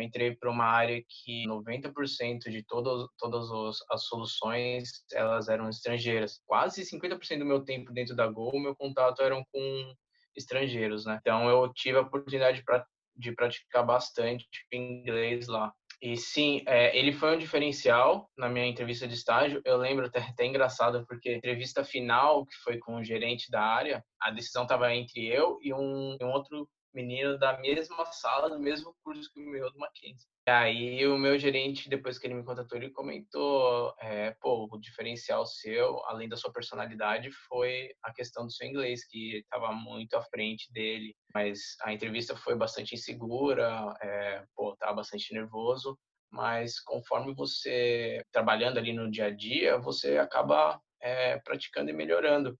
Eu entrei para uma área que 90% de todas, todas as soluções elas eram estrangeiras. Quase 50% do meu tempo dentro da Go, meu contato eram com estrangeiros, né? Então eu tive a oportunidade pra, de praticar bastante inglês lá. E sim, é, ele foi um diferencial na minha entrevista de estágio. Eu lembro até, até engraçado, porque a entrevista final, que foi com o gerente da área, a decisão estava entre eu e um, um outro menino da mesma sala, do mesmo curso que o meu do Mackenzie. E aí o meu gerente, depois que ele me contatou, ele comentou, é, pô, o diferencial seu, além da sua personalidade, foi a questão do seu inglês, que estava muito à frente dele. Mas a entrevista foi bastante insegura, é, pô, tava bastante nervoso. Mas conforme você trabalhando ali no dia a dia, você acaba é, praticando e melhorando.